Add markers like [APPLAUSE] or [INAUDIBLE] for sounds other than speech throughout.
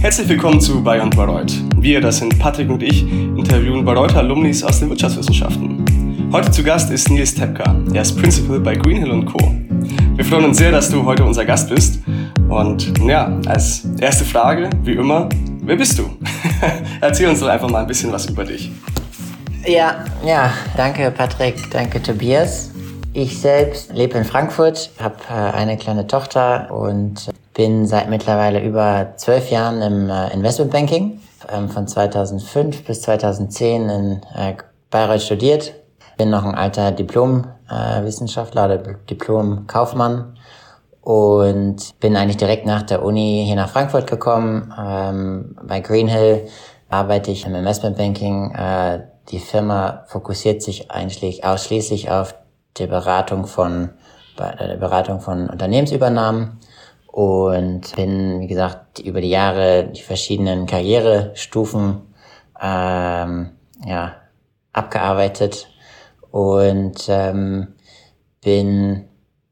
Herzlich willkommen zu Bayern Bayreuth. Wir, das sind Patrick und ich, interviewen Bayreuther Alumnis aus den Wirtschaftswissenschaften. Heute zu Gast ist Nils Tepka. Er ist Principal bei Greenhill Co. Wir freuen uns sehr, dass du heute unser Gast bist. Und ja, als erste Frage, wie immer, wer bist du? [LAUGHS] Erzähl uns doch einfach mal ein bisschen was über dich. Ja, ja, danke Patrick, danke Tobias. Ich selbst lebe in Frankfurt, habe äh, eine kleine Tochter und bin seit mittlerweile über zwölf Jahren im äh, Investmentbanking, ähm, von 2005 bis 2010 in äh, Bayreuth studiert. Bin noch ein alter Diplom-Wissenschaftler oder Diplom-Kaufmann und bin eigentlich direkt nach der Uni hier nach Frankfurt gekommen. Ähm, bei Greenhill arbeite ich im Investmentbanking. Äh, die Firma fokussiert sich eigentlich ausschließlich auf die Beratung von, der Beratung von Unternehmensübernahmen und bin, wie gesagt, über die Jahre die verschiedenen Karrierestufen ähm, ja, abgearbeitet und ähm, bin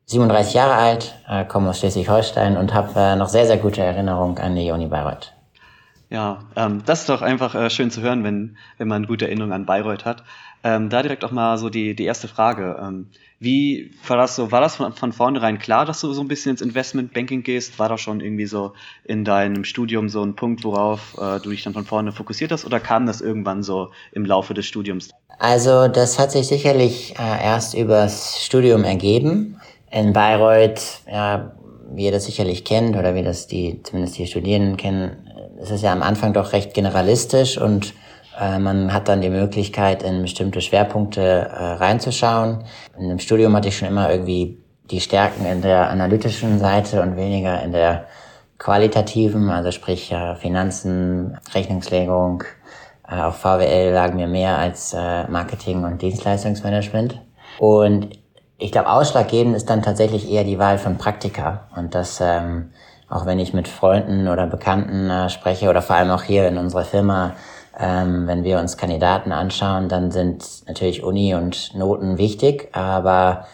37 Jahre alt, äh, komme aus Schleswig-Holstein und habe äh, noch sehr, sehr gute Erinnerungen an die Uni Bayreuth. Ja, ähm, das ist doch einfach äh, schön zu hören, wenn, wenn man gute Erinnerungen an Bayreuth hat. Ähm, da direkt auch mal so die, die erste Frage. Ähm, wie war das so? War das von, von vornherein klar, dass du so ein bisschen ins Investmentbanking gehst? War da schon irgendwie so in deinem Studium so ein Punkt, worauf äh, du dich dann von vorne fokussiert hast? Oder kam das irgendwann so im Laufe des Studiums? Also das hat sich sicherlich äh, erst übers Studium ergeben. In Bayreuth, ja, wie ihr das sicherlich kennt oder wie das die, zumindest die Studierenden kennen, es ist ja am Anfang doch recht generalistisch und äh, man hat dann die Möglichkeit, in bestimmte Schwerpunkte äh, reinzuschauen. In dem Studium hatte ich schon immer irgendwie die Stärken in der analytischen Seite und weniger in der qualitativen, also sprich äh, Finanzen, Rechnungslegung. Äh, auf VWL lagen mir mehr als äh, Marketing und Dienstleistungsmanagement. Und ich glaube, ausschlaggebend ist dann tatsächlich eher die Wahl von Praktika. Und das ähm, auch wenn ich mit Freunden oder Bekannten äh, spreche oder vor allem auch hier in unserer Firma, ähm, wenn wir uns Kandidaten anschauen, dann sind natürlich Uni und Noten wichtig, aber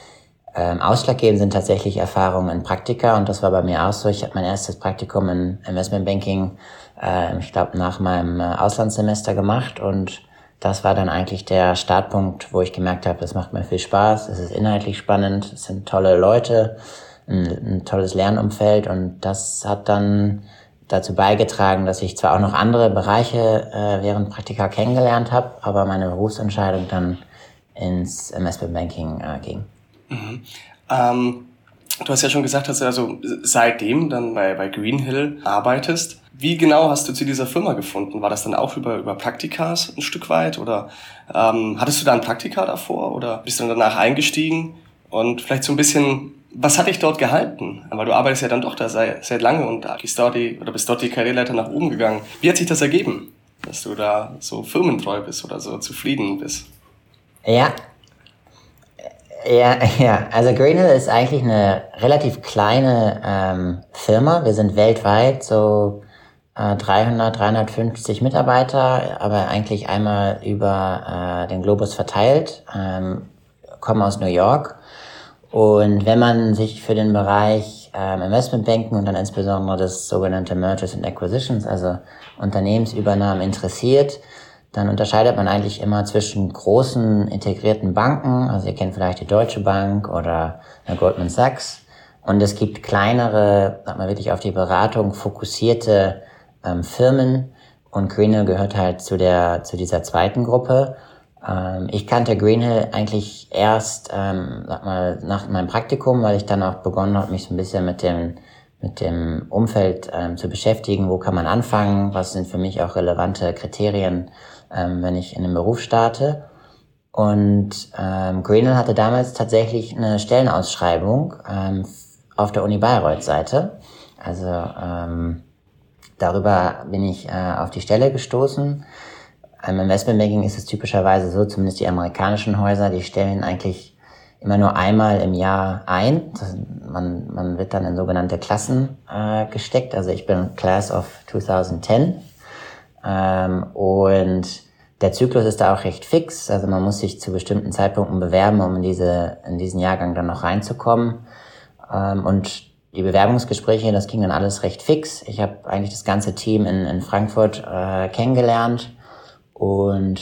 ähm, ausschlaggebend sind tatsächlich Erfahrungen in Praktika und das war bei mir auch so. Ich habe mein erstes Praktikum in Investmentbanking, äh, ich glaube, nach meinem äh, Auslandssemester gemacht und das war dann eigentlich der Startpunkt, wo ich gemerkt habe, es macht mir viel Spaß, es ist inhaltlich spannend, es sind tolle Leute ein, ein tolles Lernumfeld und das hat dann dazu beigetragen, dass ich zwar auch noch andere Bereiche äh, während Praktika kennengelernt habe, aber meine Berufsentscheidung dann ins Investmentbanking äh, ging. Mhm. Ähm, du hast ja schon gesagt, dass du also seitdem dann bei, bei Greenhill arbeitest. Wie genau hast du zu dieser Firma gefunden? War das dann auch über, über Praktikas ein Stück weit? Oder ähm, hattest du da ein Praktika davor oder bist du dann danach eingestiegen? Und vielleicht so ein bisschen was hat dich dort gehalten? Weil du arbeitest ja dann doch da seit, seit lange und bist dort die, oder bist dort die Karriereleiter nach oben gegangen. Wie hat sich das ergeben, dass du da so firmentreu bist oder so zufrieden bist? Ja. Ja, [LAUGHS] ja. Also Greenhill ist eigentlich eine relativ kleine ähm, Firma. Wir sind weltweit so äh, 300, 350 Mitarbeiter, aber eigentlich einmal über äh, den Globus verteilt. Ähm, kommen aus New York und wenn man sich für den Bereich ähm, Investmentbanken und dann insbesondere das sogenannte Mergers and Acquisitions, also Unternehmensübernahmen interessiert, dann unterscheidet man eigentlich immer zwischen großen integrierten Banken, also ihr kennt vielleicht die Deutsche Bank oder Goldman Sachs, und es gibt kleinere, sag mal wirklich auf die Beratung fokussierte ähm, Firmen, und Greenhill gehört halt zu der zu dieser zweiten Gruppe. Ähm, ich kannte Greenhill eigentlich erst, ähm, sag mal, nach meinem Praktikum, weil ich dann auch begonnen habe, mich so ein bisschen mit dem, mit dem Umfeld ähm, zu beschäftigen. Wo kann man anfangen? Was sind für mich auch relevante Kriterien, ähm, wenn ich in den Beruf starte? Und ähm, Greenhill hatte damals tatsächlich eine Stellenausschreibung ähm, auf der Uni Bayreuth Seite. Also ähm, darüber bin ich äh, auf die Stelle gestoßen im Investmentbanking ist es typischerweise so, zumindest die amerikanischen Häuser, die stellen eigentlich immer nur einmal im Jahr ein. Das, man, man wird dann in sogenannte Klassen äh, gesteckt. Also ich bin Class of 2010 ähm, und der Zyklus ist da auch recht fix. Also man muss sich zu bestimmten Zeitpunkten bewerben, um in, diese, in diesen Jahrgang dann noch reinzukommen. Ähm, und die Bewerbungsgespräche, das ging dann alles recht fix. Ich habe eigentlich das ganze Team in, in Frankfurt äh, kennengelernt und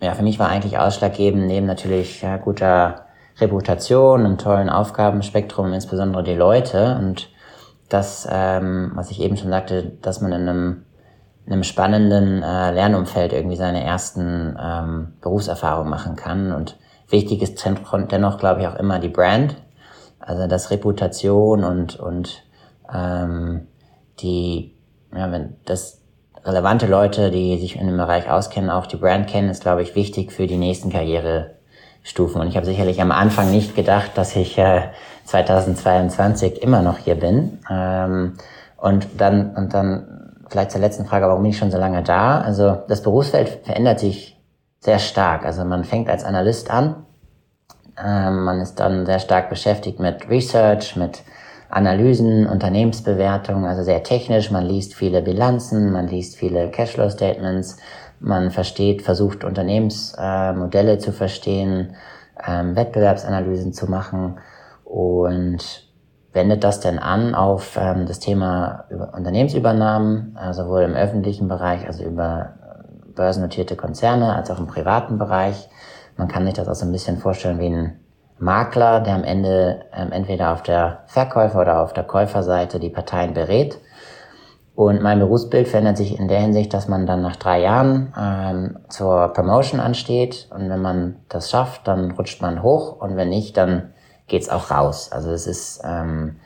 ja, für mich war eigentlich ausschlaggebend, neben natürlich ja, guter Reputation, einem tollen Aufgabenspektrum, insbesondere die Leute und das, ähm, was ich eben schon sagte, dass man in einem, in einem spannenden äh, Lernumfeld irgendwie seine ersten ähm, Berufserfahrungen machen kann. Und wichtig ist dennoch, glaube ich, auch immer die Brand, also das Reputation und, und ähm, die, ja, wenn das relevante Leute, die sich in dem Bereich auskennen, auch die Brand kennen, ist, glaube ich, wichtig für die nächsten Karrierestufen. Und ich habe sicherlich am Anfang nicht gedacht, dass ich äh, 2022 immer noch hier bin. Ähm, und dann, und dann vielleicht zur letzten Frage, warum bin ich schon so lange da? Also das Berufsfeld verändert sich sehr stark. Also man fängt als Analyst an. Ähm, man ist dann sehr stark beschäftigt mit Research, mit Analysen, Unternehmensbewertungen, also sehr technisch. Man liest viele Bilanzen, man liest viele Cashflow-Statements, man versteht, versucht Unternehmensmodelle äh, zu verstehen, ähm, Wettbewerbsanalysen zu machen und wendet das denn an auf ähm, das Thema Unternehmensübernahmen, äh, sowohl im öffentlichen Bereich, also über äh, börsennotierte Konzerne, als auch im privaten Bereich. Man kann sich das auch so ein bisschen vorstellen wie ein Makler, der am Ende ähm, entweder auf der Verkäufer- oder auf der Käuferseite die Parteien berät. Und mein Berufsbild verändert sich in der Hinsicht, dass man dann nach drei Jahren ähm, zur Promotion ansteht. Und wenn man das schafft, dann rutscht man hoch. Und wenn nicht, dann geht's auch raus. Also es ist ähm,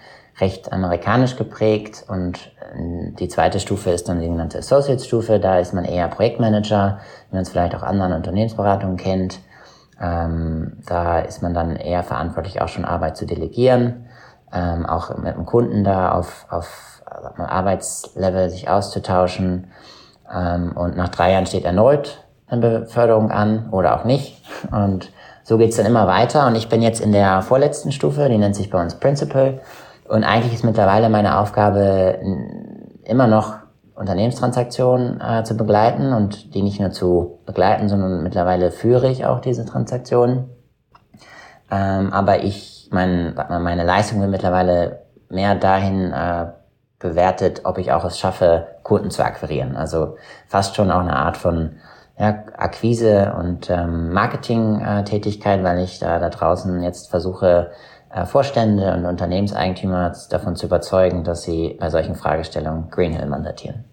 recht amerikanisch geprägt. Und äh, die zweite Stufe ist dann die sogenannte Associate-Stufe. Da ist man eher Projektmanager, wie man es vielleicht auch anderen Unternehmensberatungen kennt. Ähm, da ist man dann eher verantwortlich, auch schon Arbeit zu delegieren, ähm, auch mit dem Kunden da auf, auf Arbeitslevel sich auszutauschen. Ähm, und nach drei Jahren steht erneut eine Beförderung an oder auch nicht. Und so geht's dann immer weiter. Und ich bin jetzt in der vorletzten Stufe, die nennt sich bei uns Principal. Und eigentlich ist mittlerweile meine Aufgabe immer noch Unternehmenstransaktionen äh, zu begleiten und die nicht nur zu begleiten, sondern mittlerweile führe ich auch diese Transaktionen. Ähm, aber ich, mein, meine Leistung wird mittlerweile mehr dahin äh, bewertet, ob ich auch es schaffe, Kunden zu akquirieren. Also fast schon auch eine Art von ja, Akquise und ähm, Marketing-Tätigkeit, weil ich da, da draußen jetzt versuche, äh, Vorstände und Unternehmenseigentümer davon zu überzeugen, dass sie bei solchen Fragestellungen Greenhill mandatieren.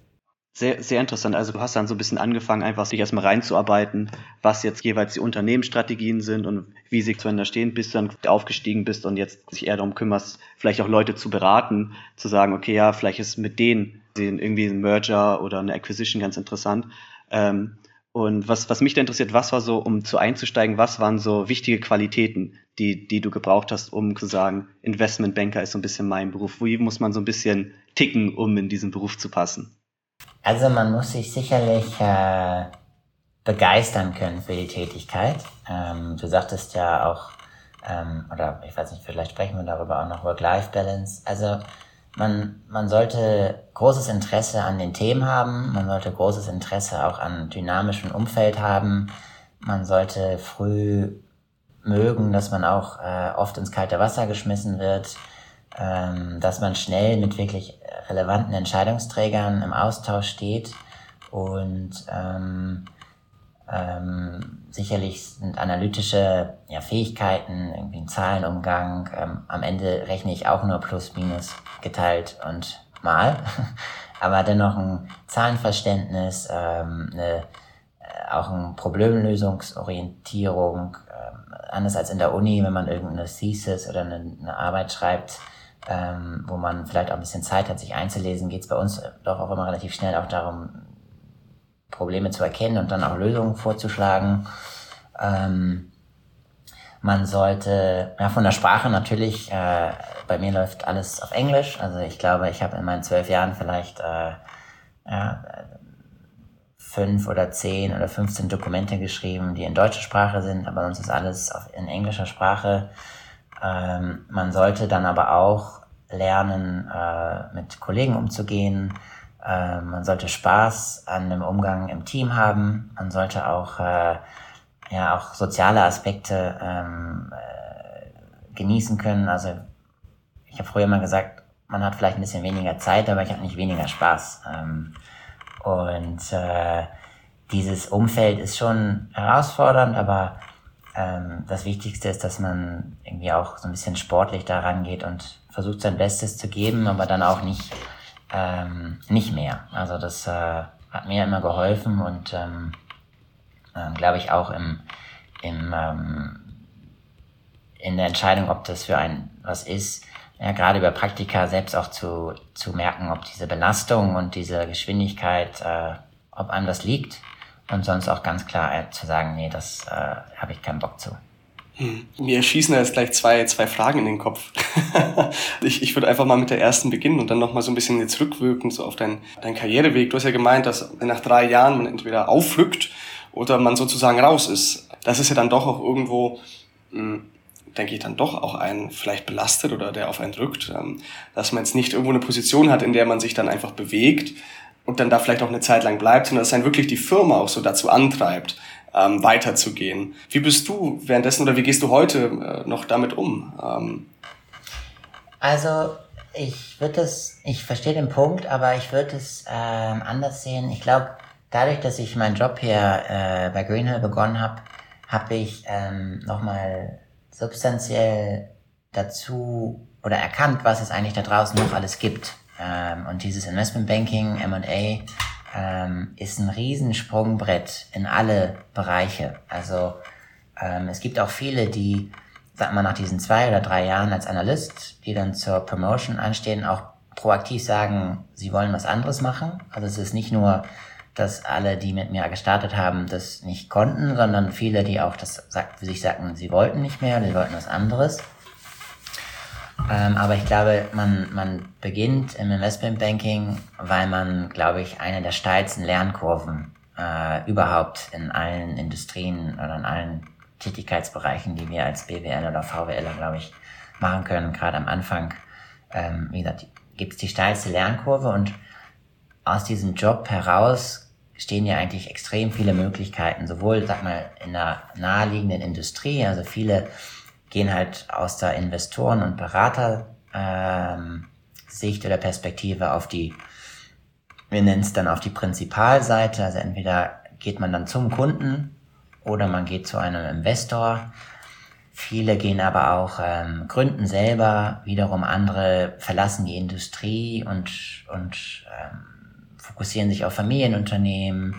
Sehr, sehr interessant. Also du hast dann so ein bisschen angefangen, einfach sich erstmal reinzuarbeiten, was jetzt jeweils die Unternehmensstrategien sind und wie sie zueinander stehen, bis du dann aufgestiegen bist und jetzt sich eher darum kümmerst, vielleicht auch Leute zu beraten, zu sagen, okay, ja, vielleicht ist mit denen irgendwie ein Merger oder eine Acquisition ganz interessant. Ähm, und was, was mich da interessiert, was war so, um zu einzusteigen, was waren so wichtige Qualitäten, die, die du gebraucht hast, um zu sagen, Investmentbanker ist so ein bisschen mein Beruf. Wie muss man so ein bisschen ticken, um in diesen Beruf zu passen? Also man muss sich sicherlich äh, begeistern können für die Tätigkeit. Ähm, du sagtest ja auch, ähm, oder ich weiß nicht, vielleicht sprechen wir darüber auch noch, Work-Life-Balance. Also man, man sollte großes Interesse an den Themen haben, man sollte großes Interesse auch an dynamischem Umfeld haben, man sollte früh mögen, dass man auch äh, oft ins kalte Wasser geschmissen wird, ähm, dass man schnell mit wirklich relevanten Entscheidungsträgern im Austausch steht. Und ähm, ähm, sicherlich sind analytische ja, Fähigkeiten, irgendwie ein Zahlenumgang. Ähm, am Ende rechne ich auch nur plus minus geteilt und mal. [LAUGHS] Aber dennoch ein Zahlenverständnis, ähm, eine, äh, auch eine Problemlösungsorientierung, ähm, anders als in der Uni, wenn man irgendeine Thesis oder eine, eine Arbeit schreibt, ähm, wo man vielleicht auch ein bisschen Zeit hat, sich einzulesen, geht es bei uns doch auch immer relativ schnell auch darum, Probleme zu erkennen und dann auch Lösungen vorzuschlagen. Ähm, man sollte, ja, von der Sprache natürlich, äh, bei mir läuft alles auf Englisch. Also ich glaube, ich habe in meinen zwölf Jahren vielleicht äh, ja, fünf oder zehn oder 15 Dokumente geschrieben, die in deutscher Sprache sind, aber sonst ist alles auf, in englischer Sprache. Ähm, man sollte dann aber auch lernen, äh, mit Kollegen umzugehen. Äh, man sollte Spaß an dem Umgang im Team haben. Man sollte auch, äh, ja, auch soziale Aspekte ähm, äh, genießen können. Also ich habe früher immer gesagt, man hat vielleicht ein bisschen weniger Zeit, aber ich habe nicht weniger Spaß. Ähm, und äh, dieses Umfeld ist schon herausfordernd, aber ähm, das Wichtigste ist, dass man irgendwie auch so ein bisschen sportlich daran geht und versucht sein Bestes zu geben, aber dann auch nicht, ähm, nicht mehr. Also das äh, hat mir immer geholfen und ähm, äh, glaube ich auch im, im ähm, in der Entscheidung, ob das für ein was ist, ja, gerade über Praktika selbst auch zu, zu merken, ob diese Belastung und diese Geschwindigkeit, äh, ob einem das liegt und sonst auch ganz klar äh, zu sagen, nee, das äh, habe ich keinen Bock zu. Mir schießen da jetzt gleich zwei, zwei Fragen in den Kopf. [LAUGHS] ich, ich würde einfach mal mit der ersten beginnen und dann nochmal so ein bisschen jetzt rückwirken so auf deinen, deinen Karriereweg. Du hast ja gemeint, dass nach drei Jahren man entweder aufrückt oder man sozusagen raus ist. Das ist ja dann doch auch irgendwo mh, hm, denke ich, dann doch auch einen vielleicht belastet oder der auf einen drückt, ähm, dass man jetzt nicht irgendwo eine Position hat, in der man sich dann einfach bewegt und dann da vielleicht auch eine Zeit lang bleibt, sondern dass dann wirklich die Firma auch so dazu antreibt, ähm, weiterzugehen. Wie bist du währenddessen oder wie gehst du heute äh, noch damit um? Ähm also ich würde es, ich verstehe den Punkt, aber ich würde es ähm, anders sehen. Ich glaube, dadurch, dass ich meinen Job hier äh, bei Greenhill begonnen habe, habe ich ähm, nochmal substanziell dazu oder erkannt, was es eigentlich da draußen noch alles gibt. Ähm, und dieses Investmentbanking, M&A, ähm, ist ein Riesensprungbrett in alle Bereiche. Also ähm, es gibt auch viele, die, sag mal, nach diesen zwei oder drei Jahren als Analyst, die dann zur Promotion anstehen, auch proaktiv sagen, sie wollen was anderes machen. Also es ist nicht nur dass alle, die mit mir gestartet haben, das nicht konnten, sondern viele, die auch das für sich sagten, sie wollten nicht mehr, sie wollten was anderes. Ähm, aber ich glaube, man, man beginnt im Investmentbanking, weil man, glaube ich, eine der steilsten Lernkurven äh, überhaupt in allen Industrien oder in allen Tätigkeitsbereichen, die wir als BWL oder VWL, glaube ich, machen können, gerade am Anfang, ähm, wie gesagt, gibt es die steilste Lernkurve und aus diesem Job heraus stehen ja eigentlich extrem viele Möglichkeiten, sowohl, sag mal, in der naheliegenden Industrie, also viele gehen halt aus der Investoren- und Beratersicht ähm, oder Perspektive auf die, wir nennen es dann auf die Prinzipalseite, also entweder geht man dann zum Kunden oder man geht zu einem Investor. Viele gehen aber auch ähm, gründen selber, wiederum andere verlassen die Industrie und, und ähm, fokussieren sich auf Familienunternehmen.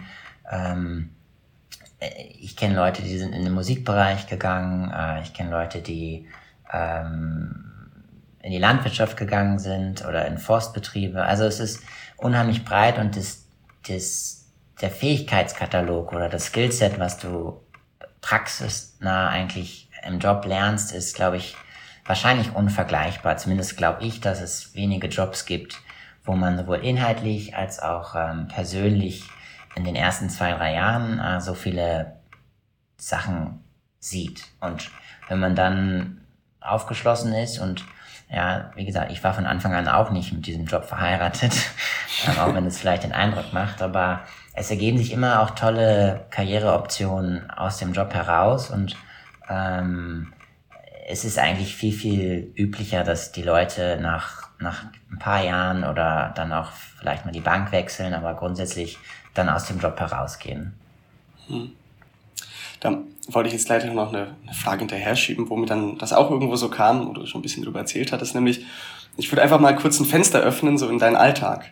Ähm, ich kenne Leute, die sind in den Musikbereich gegangen. Äh, ich kenne Leute, die ähm, in die Landwirtschaft gegangen sind oder in Forstbetriebe. Also es ist unheimlich breit und das, das, der Fähigkeitskatalog oder das Skillset, was du praxisnah eigentlich im Job lernst, ist, glaube ich, wahrscheinlich unvergleichbar. Zumindest glaube ich, dass es wenige Jobs gibt, wo man sowohl inhaltlich als auch ähm, persönlich in den ersten zwei, drei Jahren äh, so viele Sachen sieht. Und wenn man dann aufgeschlossen ist und ja, wie gesagt, ich war von Anfang an auch nicht mit diesem Job verheiratet, [LAUGHS] auch wenn es vielleicht den Eindruck macht, aber es ergeben sich immer auch tolle Karriereoptionen aus dem Job heraus und ähm, es ist eigentlich viel, viel üblicher, dass die Leute nach nach ein paar Jahren oder dann auch vielleicht mal die Bank wechseln, aber grundsätzlich dann aus dem Job herausgehen. Hm. Da wollte ich jetzt leider noch eine, eine Frage hinterher schieben, womit dann das auch irgendwo so kam, wo du schon ein bisschen drüber erzählt hattest, nämlich ich würde einfach mal kurz ein Fenster öffnen, so in deinen Alltag.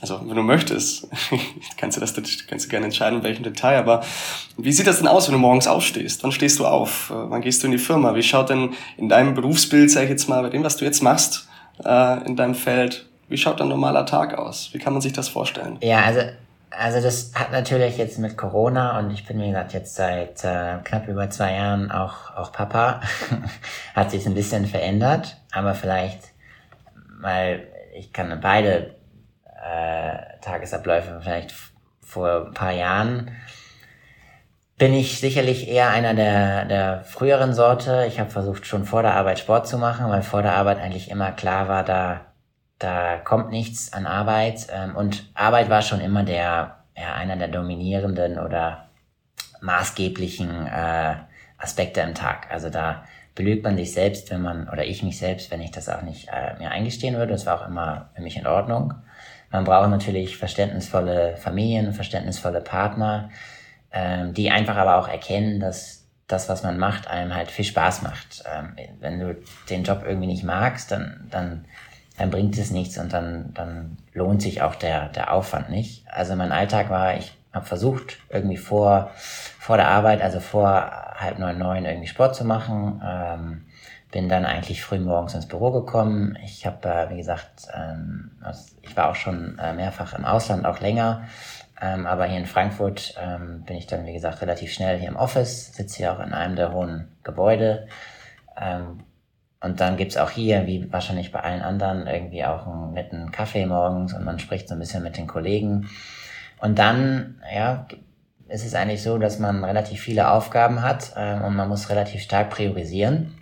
Also, wenn du möchtest, [LAUGHS] kannst du das kannst du gerne entscheiden, in welchem Detail, aber wie sieht das denn aus, wenn du morgens aufstehst? Wann stehst du auf? Wann gehst du in die Firma? Wie schaut denn in deinem Berufsbild, sag ich jetzt mal, bei dem, was du jetzt machst, äh, in deinem Feld. Wie schaut ein normaler Tag aus? Wie kann man sich das vorstellen? Ja, also, also das hat natürlich jetzt mit Corona und ich bin, wie gesagt, jetzt seit äh, knapp über zwei Jahren auch, auch Papa, [LAUGHS] hat sich ein bisschen verändert, aber vielleicht, weil ich kann beide äh, Tagesabläufe vielleicht vor ein paar Jahren bin ich sicherlich eher einer der, der früheren Sorte. Ich habe versucht, schon vor der Arbeit Sport zu machen, weil vor der Arbeit eigentlich immer klar war, da, da kommt nichts an Arbeit. Ähm, und Arbeit war schon immer der, ja, einer der dominierenden oder maßgeblichen äh, Aspekte im Tag. Also da belügt man sich selbst, wenn man, oder ich mich selbst, wenn ich das auch nicht äh, mir eingestehen würde. Das war auch immer für mich in Ordnung. Man braucht natürlich verständnisvolle Familien, verständnisvolle Partner, ähm, die einfach aber auch erkennen, dass das, was man macht, einem halt viel Spaß macht. Ähm, wenn du den Job irgendwie nicht magst, dann, dann, dann bringt es nichts und dann, dann lohnt sich auch der, der Aufwand nicht. Also mein Alltag war, ich habe versucht, irgendwie vor, vor der Arbeit, also vor halb neun, neun irgendwie Sport zu machen. Ähm, bin dann eigentlich früh morgens ins Büro gekommen. Ich habe, äh, wie gesagt, ähm, ich war auch schon äh, mehrfach im Ausland, auch länger. Ähm, aber hier in Frankfurt ähm, bin ich dann, wie gesagt, relativ schnell hier im Office, sitze hier auch in einem der hohen Gebäude. Ähm, und dann gibt's auch hier, wie wahrscheinlich bei allen anderen, irgendwie auch einen netten Kaffee morgens und man spricht so ein bisschen mit den Kollegen. Und dann, ja, ist es eigentlich so, dass man relativ viele Aufgaben hat ähm, und man muss relativ stark priorisieren.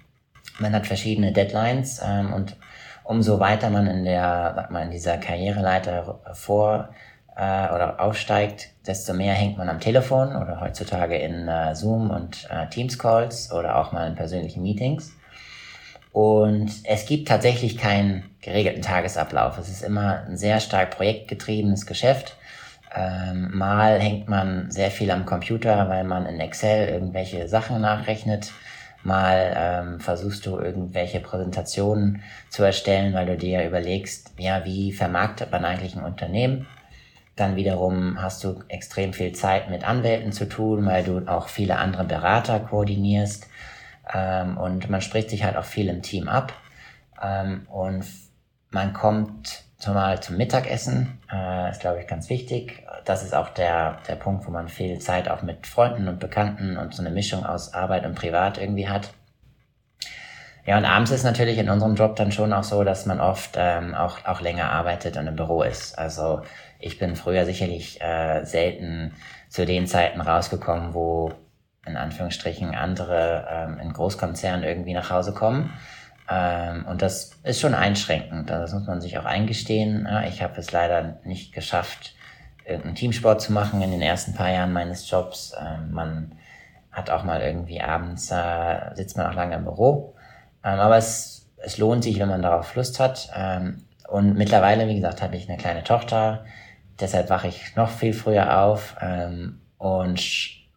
Man hat verschiedene Deadlines ähm, und umso weiter man in der, sag mal, in dieser Karriereleiter vor äh, oder aufsteigt, desto mehr hängt man am Telefon oder heutzutage in äh, Zoom und äh, Teams Calls oder auch mal in persönlichen Meetings. Und es gibt tatsächlich keinen geregelten Tagesablauf. Es ist immer ein sehr stark projektgetriebenes Geschäft. Ähm, mal hängt man sehr viel am Computer, weil man in Excel irgendwelche Sachen nachrechnet. Mal ähm, versuchst du irgendwelche Präsentationen zu erstellen, weil du dir überlegst, ja, wie vermarktet man eigentlich ein Unternehmen? Dann wiederum hast du extrem viel Zeit mit Anwälten zu tun, weil du auch viele andere Berater koordinierst. Ähm, und man spricht sich halt auch viel im Team ab. Ähm, und man kommt zumal zum Mittagessen, äh, ist glaube ich ganz wichtig. Das ist auch der, der Punkt, wo man viel Zeit auch mit Freunden und Bekannten und so eine Mischung aus Arbeit und Privat irgendwie hat. Ja, und abends ist natürlich in unserem Job dann schon auch so, dass man oft ähm, auch, auch länger arbeitet und im Büro ist. Also ich bin früher sicherlich äh, selten zu den Zeiten rausgekommen, wo in Anführungsstrichen andere ähm, in Großkonzernen irgendwie nach Hause kommen. Ähm, und das ist schon einschränkend. Das muss man sich auch eingestehen. Ja, ich habe es leider nicht geschafft, irgendeinen Teamsport zu machen in den ersten paar Jahren meines Jobs. Ähm, man hat auch mal irgendwie abends, äh, sitzt man auch lange im Büro. Ähm, aber es, es lohnt sich, wenn man darauf Lust hat. Ähm, und mittlerweile, wie gesagt, habe ich eine kleine Tochter. Deshalb wache ich noch viel früher auf. Ähm, und,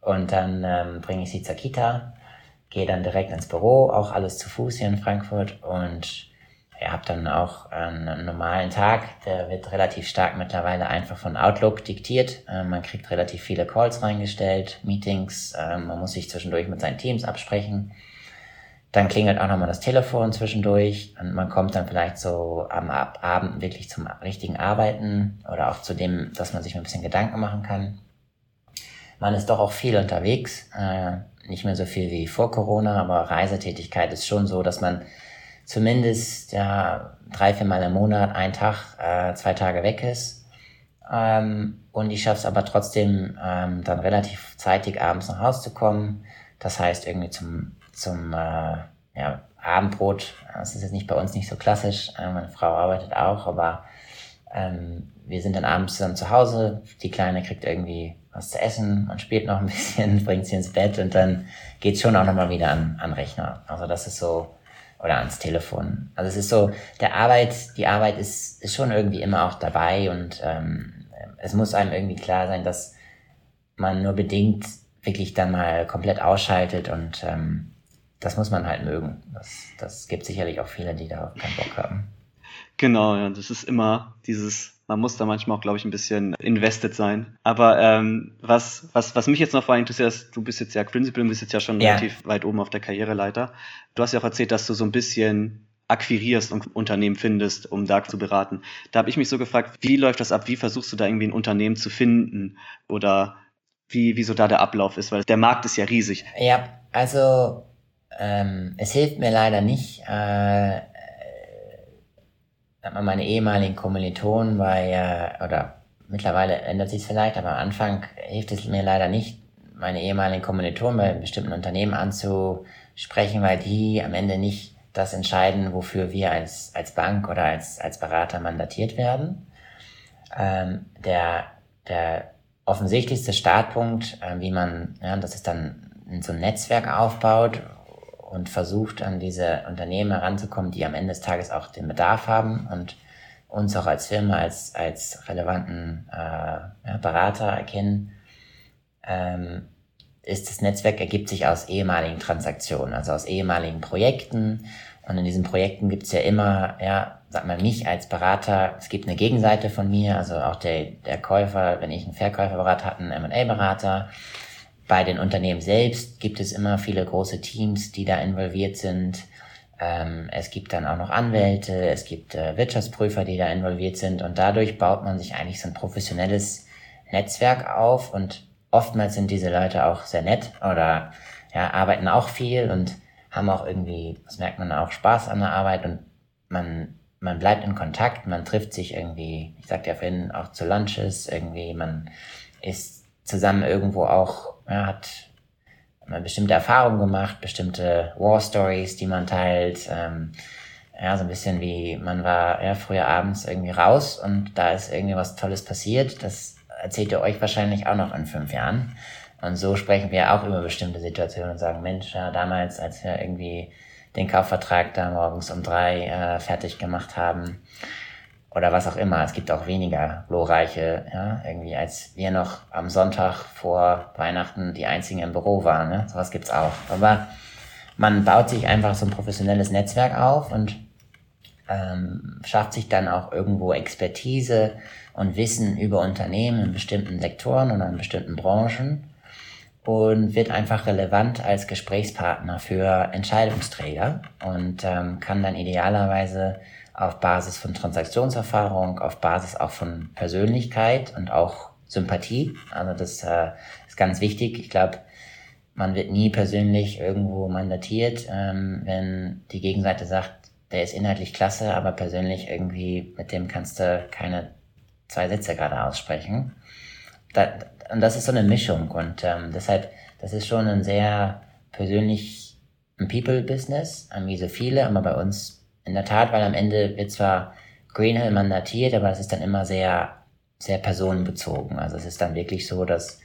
und dann bringe ich sie zur Kita, gehe dann direkt ins Büro, auch alles zu Fuß hier in Frankfurt. Und ihr habt dann auch einen normalen Tag, der wird relativ stark mittlerweile einfach von Outlook diktiert. Man kriegt relativ viele Calls reingestellt, Meetings, man muss sich zwischendurch mit seinen Teams absprechen. Dann klingelt auch nochmal das Telefon zwischendurch und man kommt dann vielleicht so am Abend wirklich zum richtigen Arbeiten oder auch zu dem, dass man sich ein bisschen Gedanken machen kann. Man ist doch auch viel unterwegs, äh, nicht mehr so viel wie vor Corona, aber Reisetätigkeit ist schon so, dass man zumindest ja drei, vier Mal im Monat, ein Tag, äh, zwei Tage weg ist. Ähm, und ich schaffe es aber trotzdem, ähm, dann relativ zeitig abends nach Hause zu kommen. Das heißt irgendwie zum zum äh, ja, Abendbrot. Das ist jetzt nicht bei uns nicht so klassisch. Äh, meine Frau arbeitet auch, aber ähm, wir sind dann abends zusammen zu Hause. Die Kleine kriegt irgendwie was zu essen und spielt noch ein [LAUGHS] bisschen, bringt sie ins Bett und dann geht's schon auch nochmal wieder an, an Rechner. Also das ist so, oder ans Telefon. Also es ist so, der Arbeit, die Arbeit ist, ist schon irgendwie immer auch dabei und ähm, es muss einem irgendwie klar sein, dass man nur bedingt wirklich dann mal komplett ausschaltet und ähm, das muss man halt mögen. Das, das gibt sicherlich auch viele, die da keinen Bock haben. Genau, ja, das ist immer dieses, man muss da manchmal auch, glaube ich, ein bisschen invested sein. Aber ähm, was, was, was mich jetzt noch vor allem interessiert, ist, du bist jetzt ja Principal, du bist jetzt ja schon ja. relativ weit oben auf der Karriereleiter. Du hast ja auch erzählt, dass du so ein bisschen akquirierst und Unternehmen findest, um da zu beraten. Da habe ich mich so gefragt, wie läuft das ab? Wie versuchst du da irgendwie ein Unternehmen zu finden? Oder wie, wie so da der Ablauf ist? Weil der Markt ist ja riesig. Ja, also ähm, es hilft mir leider nicht. Äh, äh, meine ehemaligen Kommilitonen bei, äh, oder mittlerweile ändert sich es vielleicht, aber am Anfang hilft es mir leider nicht, meine ehemaligen Kommilitonen bei bestimmten Unternehmen anzusprechen, weil die am Ende nicht das entscheiden, wofür wir als, als Bank oder als, als Berater mandatiert werden. Ähm, der, der offensichtlichste Startpunkt, äh, wie man, ja, das ist dann so ein Netzwerk aufbaut, und versucht an diese Unternehmen heranzukommen, die am Ende des Tages auch den Bedarf haben und uns auch als Firma als, als relevanten äh, Berater erkennen, ähm, ist das Netzwerk ergibt sich aus ehemaligen Transaktionen, also aus ehemaligen Projekten. Und in diesen Projekten gibt es ja immer, ja, sag mal, mich als Berater, es gibt eine Gegenseite von mir, also auch der, der Käufer, wenn ich einen Verkäuferberater hatte, einen M&A-Berater. Bei den Unternehmen selbst gibt es immer viele große Teams, die da involviert sind. Ähm, es gibt dann auch noch Anwälte, es gibt äh, Wirtschaftsprüfer, die da involviert sind. Und dadurch baut man sich eigentlich so ein professionelles Netzwerk auf. Und oftmals sind diese Leute auch sehr nett oder ja, arbeiten auch viel und haben auch irgendwie, das merkt man auch, Spaß an der Arbeit. Und man, man bleibt in Kontakt, man trifft sich irgendwie, ich sagte ja vorhin, auch zu Lunches, irgendwie, man ist zusammen irgendwo auch, ja, hat man bestimmte Erfahrungen gemacht, bestimmte War Stories, die man teilt, ähm, ja, so ein bisschen wie man war ja früher abends irgendwie raus und da ist irgendwie was Tolles passiert. Das erzählt ihr euch wahrscheinlich auch noch in fünf Jahren. Und so sprechen wir auch über bestimmte Situationen und sagen, Mensch, ja, damals, als wir irgendwie den Kaufvertrag da morgens um drei äh, fertig gemacht haben oder was auch immer. Es gibt auch weniger glorreiche, ja, irgendwie als wir noch am Sonntag vor Weihnachten die einzigen im Büro waren. Ne? Sowas gibt's auch. Aber man baut sich einfach so ein professionelles Netzwerk auf und ähm, schafft sich dann auch irgendwo Expertise und Wissen über Unternehmen in bestimmten Sektoren oder in bestimmten Branchen und wird einfach relevant als Gesprächspartner für Entscheidungsträger und ähm, kann dann idealerweise auf Basis von Transaktionserfahrung, auf Basis auch von Persönlichkeit und auch Sympathie, also das äh, ist ganz wichtig. Ich glaube, man wird nie persönlich irgendwo mandatiert, ähm, wenn die Gegenseite sagt, der ist inhaltlich klasse, aber persönlich irgendwie mit dem kannst du keine zwei Sätze gerade aussprechen. Da, und das ist so eine Mischung und ähm, deshalb, das ist schon ein sehr persönlich ein People-Business, wie so viele, aber bei uns in der Tat, weil am Ende wird zwar Greenhill mandatiert, aber es ist dann immer sehr, sehr personenbezogen. Also es ist dann wirklich so, dass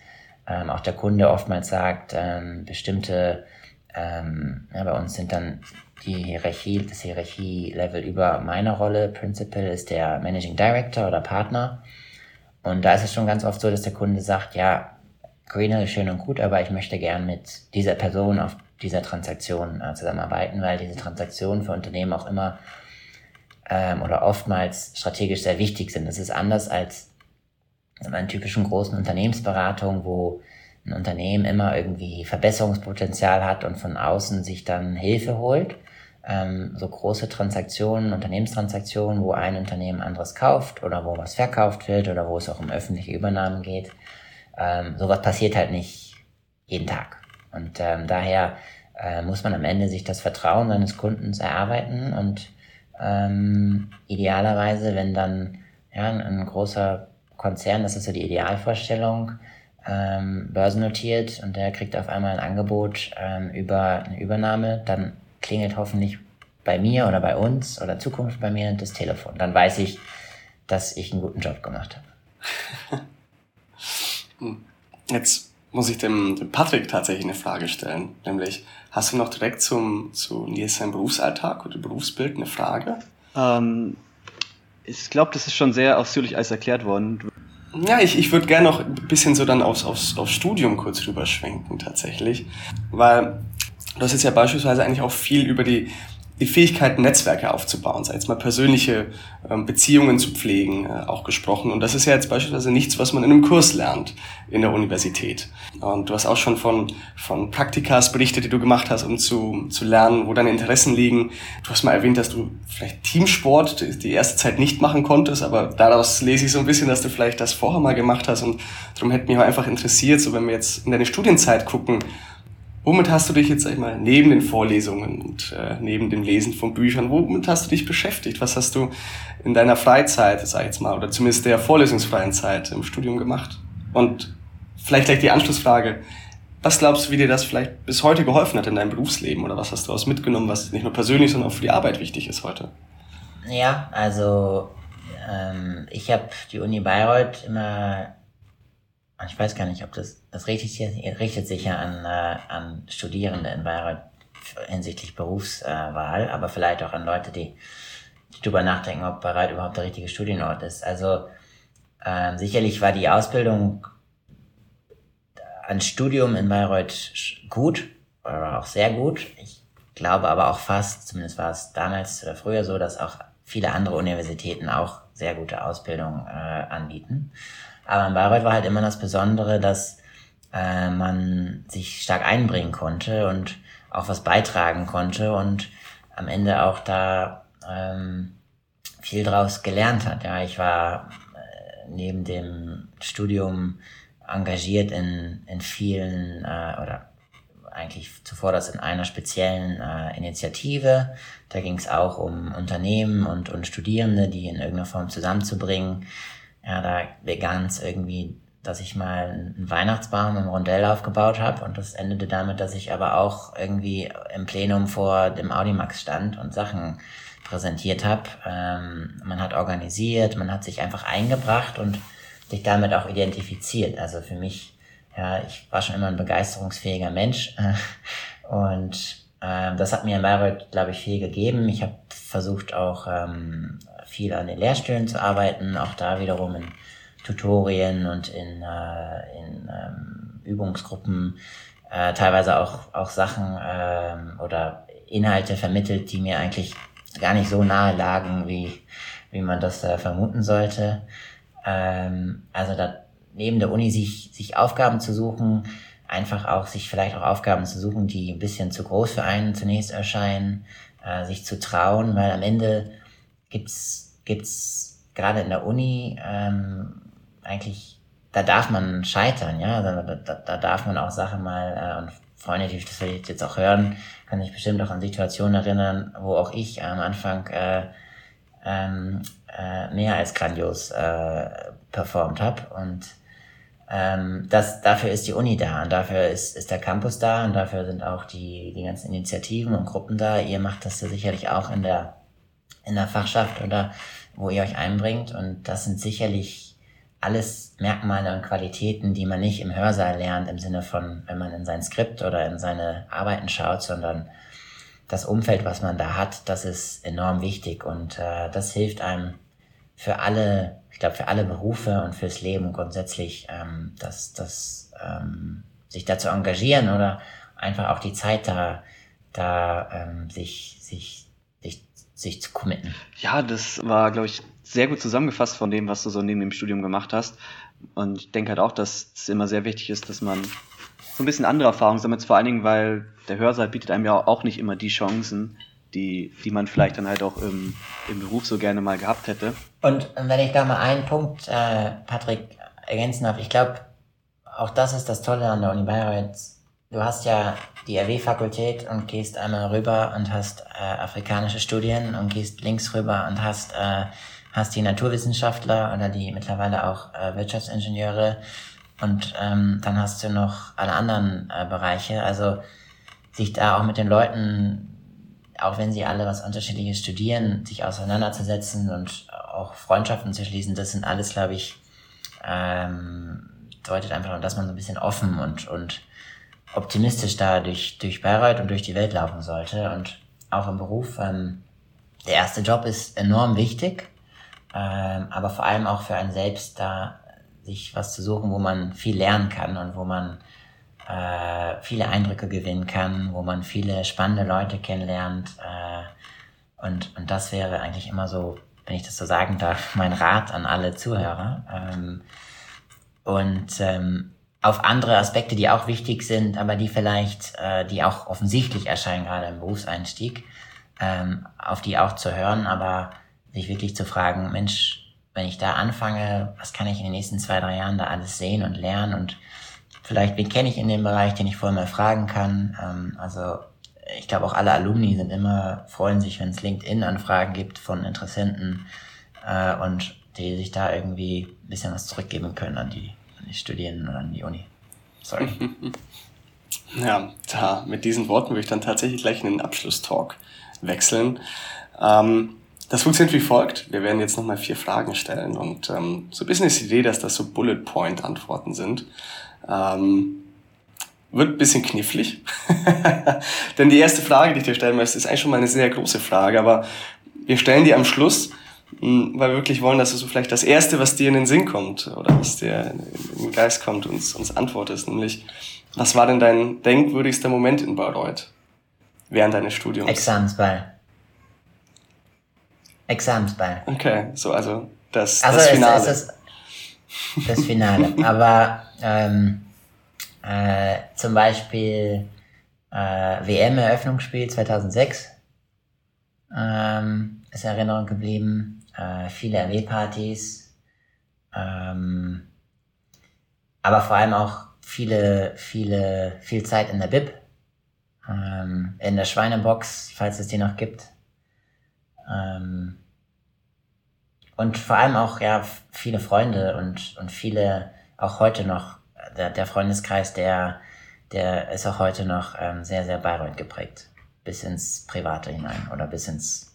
ähm, auch der Kunde oftmals sagt, ähm, bestimmte, ähm, ja, bei uns sind dann die Hierarchie, das Hierarchie-Level über meiner Rolle. Principal ist der Managing Director oder Partner. Und da ist es schon ganz oft so, dass der Kunde sagt, ja, Greenhill ist schön und gut, aber ich möchte gern mit dieser Person auf dieser Transaktion äh, zusammenarbeiten, weil diese Transaktionen für Unternehmen auch immer ähm, oder oftmals strategisch sehr wichtig sind. Das ist anders als in einer typischen großen Unternehmensberatung, wo ein Unternehmen immer irgendwie Verbesserungspotenzial hat und von außen sich dann Hilfe holt. Ähm, so große Transaktionen, Unternehmenstransaktionen, wo ein Unternehmen anderes kauft oder wo was verkauft wird oder wo es auch um öffentliche Übernahmen geht. Ähm, sowas passiert halt nicht jeden Tag. Und ähm, daher äh, muss man am Ende sich das Vertrauen seines Kundens erarbeiten und ähm, idealerweise, wenn dann ja, ein, großer Konzern, das ist so die Idealvorstellung, ähm, börsennotiert und der kriegt auf einmal ein Angebot ähm, über eine Übernahme, dann klingelt hoffentlich bei mir oder bei uns oder Zukunft bei mir das Telefon. Dann weiß ich, dass ich einen guten Job gemacht habe. [LAUGHS] Jetzt muss ich dem, dem Patrick tatsächlich eine Frage stellen, nämlich hast du noch direkt zum, zu Nils seinem Berufsalltag oder Berufsbild eine Frage? Ähm, ich glaube, das ist schon sehr ausführlich alles erklärt worden. Ja, ich, ich würde gerne noch ein bisschen so dann aufs, aufs, aufs Studium kurz rüberschwenken tatsächlich, weil du hast jetzt ja beispielsweise eigentlich auch viel über die die Fähigkeit, Netzwerke aufzubauen, sei jetzt mal persönliche ähm, Beziehungen zu pflegen, äh, auch gesprochen. Und das ist ja jetzt beispielsweise nichts, was man in einem Kurs lernt in der Universität. Und du hast auch schon von, von Praktikas berichtet, die du gemacht hast, um zu, zu lernen, wo deine Interessen liegen. Du hast mal erwähnt, dass du vielleicht Teamsport die erste Zeit nicht machen konntest, aber daraus lese ich so ein bisschen, dass du vielleicht das vorher mal gemacht hast. Und darum hätte mich auch einfach interessiert, so wenn wir jetzt in deine Studienzeit gucken, Womit hast du dich jetzt, sag ich mal, neben den Vorlesungen und äh, neben dem Lesen von Büchern, womit hast du dich beschäftigt? Was hast du in deiner Freizeit, sag ich jetzt mal, oder zumindest der vorlesungsfreien Zeit im Studium gemacht? Und vielleicht gleich die Anschlussfrage, was glaubst du, wie dir das vielleicht bis heute geholfen hat in deinem Berufsleben? Oder was hast du daraus mitgenommen, was nicht nur persönlich, sondern auch für die Arbeit wichtig ist heute? Ja, also ähm, ich habe die Uni Bayreuth immer ich weiß gar nicht, ob das, das richtet, richtet sich ja an, äh, an Studierende in Bayreuth. hinsichtlich Berufswahl, aber vielleicht auch an Leute, die, die darüber nachdenken, ob Bayreuth überhaupt der richtige Studienort ist. Also ähm, sicherlich war die Ausbildung an Studium in Bayreuth gut, oder auch sehr gut. Ich glaube aber auch fast, zumindest war es damals oder früher so, dass auch viele andere Universitäten auch sehr gute Ausbildung äh, anbieten. Aber in Bayreuth war halt immer das Besondere, dass äh, man sich stark einbringen konnte und auch was beitragen konnte und am Ende auch da ähm, viel draus gelernt hat. Ja, ich war äh, neben dem Studium engagiert in, in vielen äh, oder eigentlich zuvor das in einer speziellen äh, Initiative. Da ging es auch um Unternehmen und, und Studierende, die in irgendeiner Form zusammenzubringen. Ja, da begann es irgendwie dass ich mal einen Weihnachtsbaum im Rondell aufgebaut habe und das endete damit, dass ich aber auch irgendwie im Plenum vor dem Audimax stand und Sachen präsentiert habe. Ähm, man hat organisiert, man hat sich einfach eingebracht und sich damit auch identifiziert. Also für mich, ja, ich war schon immer ein begeisterungsfähiger Mensch [LAUGHS] und äh, das hat mir in Bayreuth, glaube ich, viel gegeben. Ich habe versucht auch ähm, viel an den Lehrstühlen zu arbeiten, auch da wiederum in Tutorien und in, äh, in ähm, Übungsgruppen äh, teilweise auch, auch Sachen ähm, oder Inhalte vermittelt, die mir eigentlich gar nicht so nahe lagen, wie, wie man das äh, vermuten sollte. Ähm, also da neben der Uni sich, sich Aufgaben zu suchen, einfach auch sich vielleicht auch Aufgaben zu suchen, die ein bisschen zu groß für einen zunächst erscheinen, äh, sich zu trauen, weil am Ende gibt's gibt's gerade in der Uni ähm, eigentlich, da darf man scheitern, ja, da, da, da darf man auch Sachen mal, äh, und Freunde, die das jetzt auch hören, kann sich bestimmt auch an Situationen erinnern, wo auch ich am Anfang äh, ähm, äh, mehr als grandios äh, performt habe und ähm, das, dafür ist die Uni da und dafür ist, ist der Campus da und dafür sind auch die, die ganzen Initiativen und Gruppen da. Ihr macht das ja sicherlich auch in der, in der Fachschaft oder wo ihr euch einbringt. Und das sind sicherlich alles Merkmale und Qualitäten, die man nicht im Hörsaal lernt, im Sinne von, wenn man in sein Skript oder in seine Arbeiten schaut, sondern das Umfeld, was man da hat, das ist enorm wichtig. Und äh, das hilft einem für alle, ich glaube, für alle Berufe und fürs Leben grundsätzlich, ähm, dass das, ähm, sich da zu engagieren oder einfach auch die Zeit da, da ähm, sich, sich, sich, zu committen. Ja, das war, glaube ich, sehr gut zusammengefasst von dem, was du so neben dem Studium gemacht hast. Und ich denke halt auch, dass es immer sehr wichtig ist, dass man so ein bisschen andere Erfahrungen sammelt, vor allen Dingen, weil der Hörsaal bietet einem ja auch nicht immer die Chancen, die, die man vielleicht dann halt auch im, im Beruf so gerne mal gehabt hätte. Und wenn ich da mal einen Punkt, äh, Patrick, ergänzen darf, ich glaube, auch das ist das Tolle an der Uni Bayreuth. Du hast ja die RW-Fakultät und gehst einmal rüber und hast äh, afrikanische Studien und gehst links rüber und hast äh, hast die Naturwissenschaftler oder die mittlerweile auch äh, Wirtschaftsingenieure und ähm, dann hast du noch alle anderen äh, Bereiche. Also sich da auch mit den Leuten, auch wenn sie alle was Unterschiedliches studieren, sich auseinanderzusetzen und auch Freundschaften zu schließen, das sind alles, glaube ich, ähm, deutet einfach dass man so ein bisschen offen und, und optimistisch da durch, durch Bayreuth und durch die Welt laufen sollte. Und auch im Beruf, ähm, der erste Job ist enorm wichtig ähm, aber vor allem auch für einen selbst da sich was zu suchen, wo man viel lernen kann und wo man äh, viele Eindrücke gewinnen kann, wo man viele spannende Leute kennenlernt. Äh, und, und das wäre eigentlich immer so, wenn ich das so sagen darf, mein Rat an alle Zuhörer. Ähm, und ähm, auf andere Aspekte, die auch wichtig sind, aber die vielleicht, äh, die auch offensichtlich erscheinen, gerade im Berufseinstieg, ähm, auf die auch zu hören, aber sich wirklich zu fragen, Mensch, wenn ich da anfange, was kann ich in den nächsten zwei, drei Jahren da alles sehen und lernen und vielleicht, wen kenne ich in dem Bereich, den ich vorher mal fragen kann. Ähm, also ich glaube auch alle Alumni sind immer, freuen sich, wenn es LinkedIn-Anfragen gibt von Interessenten äh, und die sich da irgendwie ein bisschen was zurückgeben können an die, Studierenden oder an die Uni. Sorry. [LAUGHS] Ja, da, mit diesen Worten würde ich dann tatsächlich gleich in den Abschlusstalk wechseln. Ähm, das funktioniert wie folgt. Wir werden jetzt nochmal vier Fragen stellen und ähm, so ein bisschen ist die Idee, dass das so Bullet Point Antworten sind. Ähm, wird ein bisschen knifflig. [LAUGHS] Denn die erste Frage, die ich dir stellen möchte, ist eigentlich schon mal eine sehr große Frage, aber wir stellen die am Schluss, weil wir wirklich wollen, dass du so vielleicht das Erste, was dir in den Sinn kommt oder was dir in den Geist kommt, uns, uns antwortest. Nämlich, was war denn dein denkwürdigster Moment in Bayreuth während deines Studiums? Examensball. Examensball. Okay, so also das, also das Finale. Es, es ist das Finale. [LAUGHS] Aber ähm, äh, zum Beispiel äh, WM-Eröffnungsspiel 2006 ähm, ist Erinnerung geblieben. Äh, viele RW-Partys. Ähm, aber vor allem auch viele, viele, viel Zeit in der Bib. Ähm, in der Schweinebox, falls es die noch gibt. Ähm, und vor allem auch, ja, viele Freunde und, und viele, auch heute noch, der, der Freundeskreis, der, der ist auch heute noch ähm, sehr, sehr Bayreuth geprägt. Bis ins Private hinein oder bis ins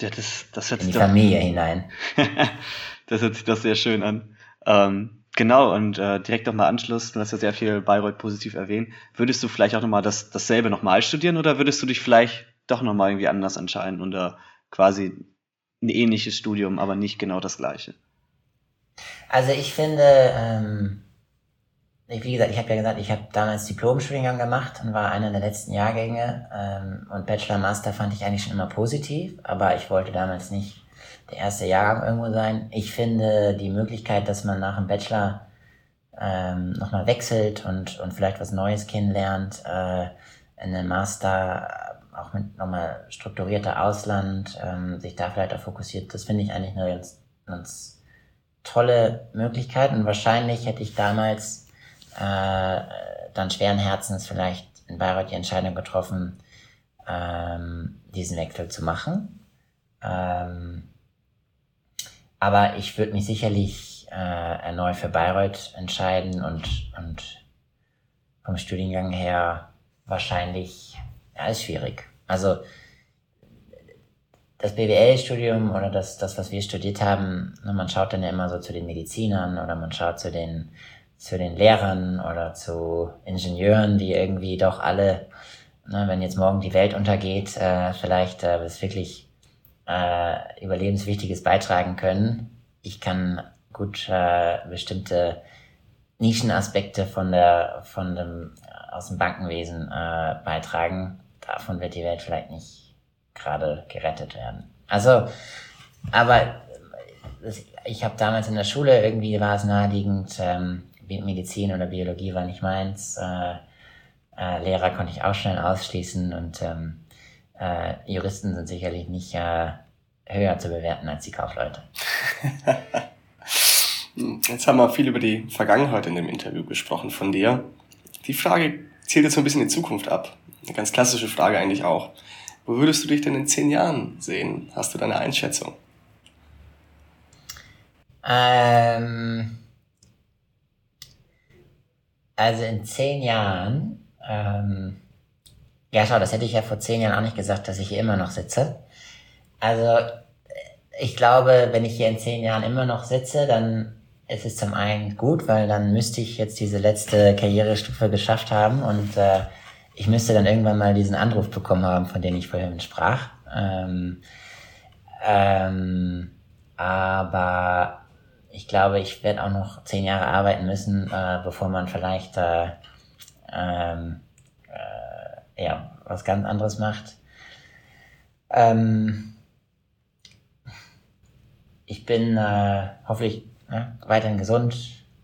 ja, das, das hört in die doch, Familie hinein. [LAUGHS] das hört sich doch sehr schön an. Ähm, genau, und äh, direkt nochmal Anschluss, du hast ja sehr viel Bayreuth positiv erwähnt. Würdest du vielleicht auch nochmal das, dasselbe nochmal studieren oder würdest du dich vielleicht doch nochmal irgendwie anders entscheiden und da quasi ein ähnliches Studium, aber nicht genau das gleiche? Also ich finde, ähm, wie gesagt, ich habe ja gesagt, ich habe damals Diplomstudiengang gemacht und war einer der letzten Jahrgänge. Ähm, und Bachelor, Master fand ich eigentlich schon immer positiv, aber ich wollte damals nicht der erste Jahrgang irgendwo sein. Ich finde die Möglichkeit, dass man nach dem Bachelor ähm, nochmal wechselt und, und vielleicht was Neues kennenlernt, äh, in den Master auch mit nochmal strukturierter Ausland, ähm, sich da vielleicht auch fokussiert, das finde ich eigentlich eine ganz, ganz tolle Möglichkeit und wahrscheinlich hätte ich damals äh, dann schweren Herzens vielleicht in Bayreuth die Entscheidung getroffen, ähm, diesen Wechsel zu machen. Ähm, aber ich würde mich sicherlich äh, erneut für Bayreuth entscheiden und, und vom Studiengang her wahrscheinlich, ja, ist schwierig. Also das BWL-Studium oder das, das, was wir studiert haben, man schaut dann ja immer so zu den Medizinern oder man schaut zu den zu den Lehrern oder zu Ingenieuren, die irgendwie doch alle, ne, wenn jetzt morgen die Welt untergeht, äh, vielleicht äh, was wirklich äh, Überlebenswichtiges beitragen können. Ich kann gut äh, bestimmte Nischenaspekte von der, von dem, aus dem Bankenwesen äh, beitragen. Davon wird die Welt vielleicht nicht gerade gerettet werden. Also, aber ich habe damals in der Schule irgendwie war es naheliegend, ähm, Medizin oder Biologie war nicht meins. Äh, äh, Lehrer konnte ich auch schnell ausschließen und ähm, äh, Juristen sind sicherlich nicht äh, höher zu bewerten als die Kaufleute. [LAUGHS] Jetzt haben wir viel über die Vergangenheit in dem Interview gesprochen von dir. Die Frage zielt jetzt so ein bisschen in die Zukunft ab. Eine ganz klassische Frage eigentlich auch. Wo würdest du dich denn in zehn Jahren sehen? Hast du deine Einschätzung? Ähm, also in zehn Jahren, ähm, ja schau, das hätte ich ja vor zehn Jahren auch nicht gesagt, dass ich hier immer noch sitze. Also ich glaube, wenn ich hier in zehn Jahren immer noch sitze, dann ist es zum einen gut, weil dann müsste ich jetzt diese letzte Karrierestufe geschafft haben und äh, ich müsste dann irgendwann mal diesen Anruf bekommen haben, von dem ich vorhin sprach. Ähm, ähm, aber ich glaube, ich werde auch noch zehn Jahre arbeiten müssen, äh, bevor man vielleicht äh, ähm, äh, ja, was ganz anderes macht. Ähm, ich bin äh, hoffentlich ja, weiterhin gesund,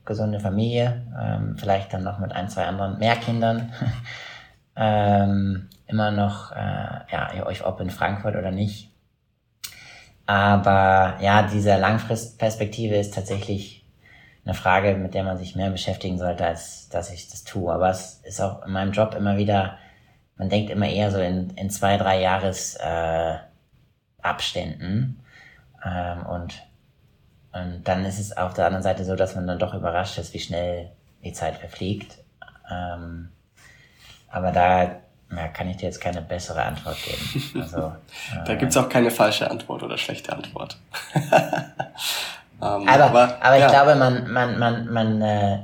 gesunde Familie, ähm, vielleicht dann noch mit ein, zwei anderen mehr Kindern. [LAUGHS] ähm, immer noch, äh, ja, ob in Frankfurt oder nicht, aber ja, diese Langfristperspektive ist tatsächlich eine Frage, mit der man sich mehr beschäftigen sollte, als dass ich das tue. Aber es ist auch in meinem Job immer wieder, man denkt immer eher so in, in zwei, drei Jahres äh. Ähm, und, und dann ist es auf der anderen Seite so, dass man dann doch überrascht ist, wie schnell die Zeit verfliegt. Ähm, aber da ja, kann ich dir jetzt keine bessere Antwort geben. Also, [LAUGHS] da äh, gibt's auch keine falsche Antwort oder schlechte Antwort. [LAUGHS] ähm, aber, aber, aber ja. ich glaube, man, man, man, man, äh,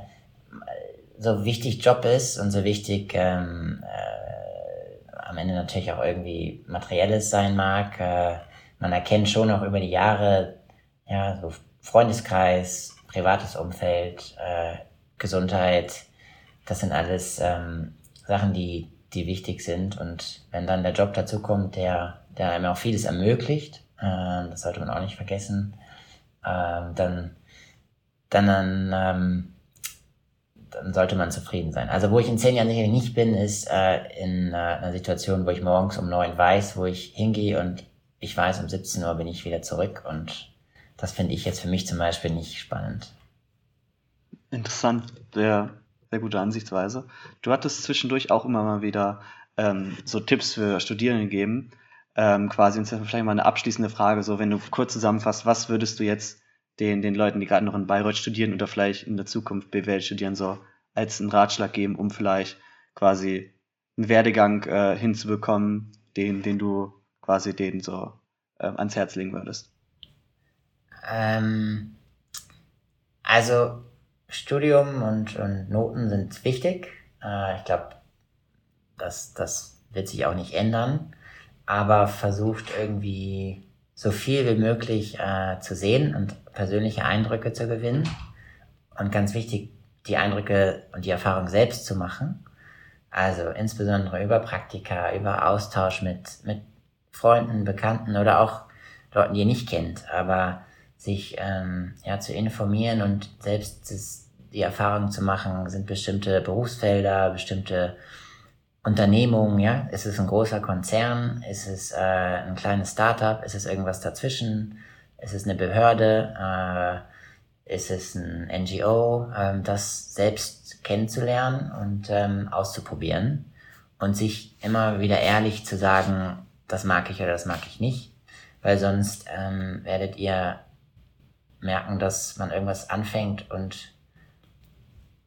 so wichtig Job ist und so wichtig ähm, äh, am Ende natürlich auch irgendwie materielles sein mag, äh, man erkennt schon auch über die Jahre, ja, so Freundeskreis, privates Umfeld, äh, Gesundheit, das sind alles ähm, Sachen, die, die wichtig sind. Und wenn dann der Job dazu kommt, der, der einem auch vieles ermöglicht, äh, das sollte man auch nicht vergessen, äh, dann, dann, ähm, dann sollte man zufrieden sein. Also wo ich in zehn Jahren sicherlich nicht bin, ist äh, in äh, einer Situation, wo ich morgens um neun weiß, wo ich hingehe und ich weiß, um 17 Uhr bin ich wieder zurück und das finde ich jetzt für mich zum Beispiel nicht spannend. Interessant, sehr, sehr gute Ansichtsweise. Du hattest zwischendurch auch immer mal wieder ähm, so Tipps für Studierende gegeben. Ähm, quasi, und vielleicht mal eine abschließende Frage, so wenn du kurz zusammenfasst, was würdest du jetzt den, den Leuten, die gerade noch in Bayreuth studieren oder vielleicht in der Zukunft BWL studieren, so als einen Ratschlag geben, um vielleicht quasi einen Werdegang äh, hinzubekommen, den, den du quasi denen so äh, ans Herz legen würdest? Ähm, also Studium und, und Noten sind wichtig. Äh, ich glaube, das, das wird sich auch nicht ändern. Aber versucht irgendwie so viel wie möglich äh, zu sehen und persönliche Eindrücke zu gewinnen. Und ganz wichtig, die Eindrücke und die Erfahrung selbst zu machen. Also insbesondere über Praktika, über Austausch mit, mit Freunden, Bekannten oder auch Leuten, die ihr nicht kennt, aber sich ähm, ja, zu informieren und selbst das, die Erfahrung zu machen, sind bestimmte Berufsfelder, bestimmte Unternehmungen, ja, ist es ein großer Konzern, ist es äh, ein kleines Startup, ist es irgendwas dazwischen, ist es eine Behörde, äh, ist es ein NGO, äh, das selbst kennenzulernen und ähm, auszuprobieren und sich immer wieder ehrlich zu sagen, das mag ich oder das mag ich nicht, weil sonst ähm, werdet ihr merken, dass man irgendwas anfängt und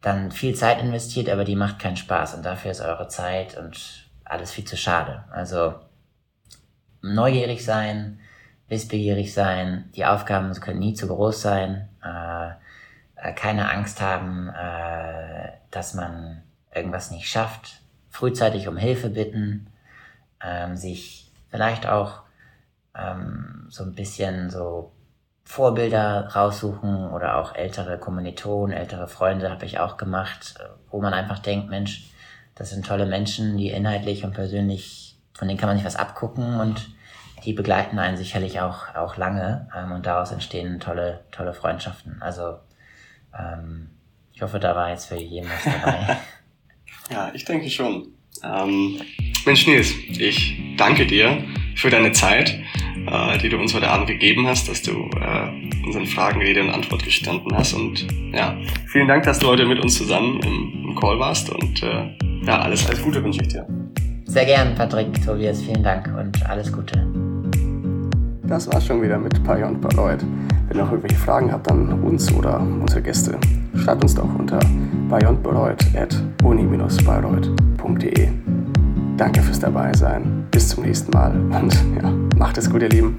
dann viel Zeit investiert, aber die macht keinen Spaß und dafür ist eure Zeit und alles viel zu schade. Also neugierig sein, wissbegierig sein, die Aufgaben können nie zu groß sein, äh, äh, keine Angst haben, äh, dass man irgendwas nicht schafft, frühzeitig um Hilfe bitten, ähm, sich vielleicht auch ähm, so ein bisschen so Vorbilder raussuchen oder auch ältere Kommilitonen, ältere Freunde habe ich auch gemacht, wo man einfach denkt, Mensch, das sind tolle Menschen, die inhaltlich und persönlich, von denen kann man sich was abgucken und die begleiten einen sicherlich auch, auch lange ähm, und daraus entstehen tolle, tolle Freundschaften. Also ähm, ich hoffe, da war jetzt für jeden was dabei. [LAUGHS] ja, ich denke schon. Ähm, Mensch Nils, ich danke dir für deine Zeit, äh, die du uns heute Abend gegeben hast, dass du äh, unseren Fragen Rede und Antwort gestanden hast. Und ja, vielen Dank, dass du heute mit uns zusammen im, im Call warst. Und äh, ja, alles, alles Gute wünsche ich dir. Sehr gern, Patrick, Tobias, vielen Dank und alles Gute. Das war's schon wieder mit Paya und Bayreuth. Wenn ihr noch irgendwelche Fragen habt an uns oder unsere Gäste, schreibt uns doch unter bayondbayreuth.uni-bayreuth.de. Danke fürs Dabeisein. Bis zum nächsten Mal und ja, macht es gut, ihr Lieben.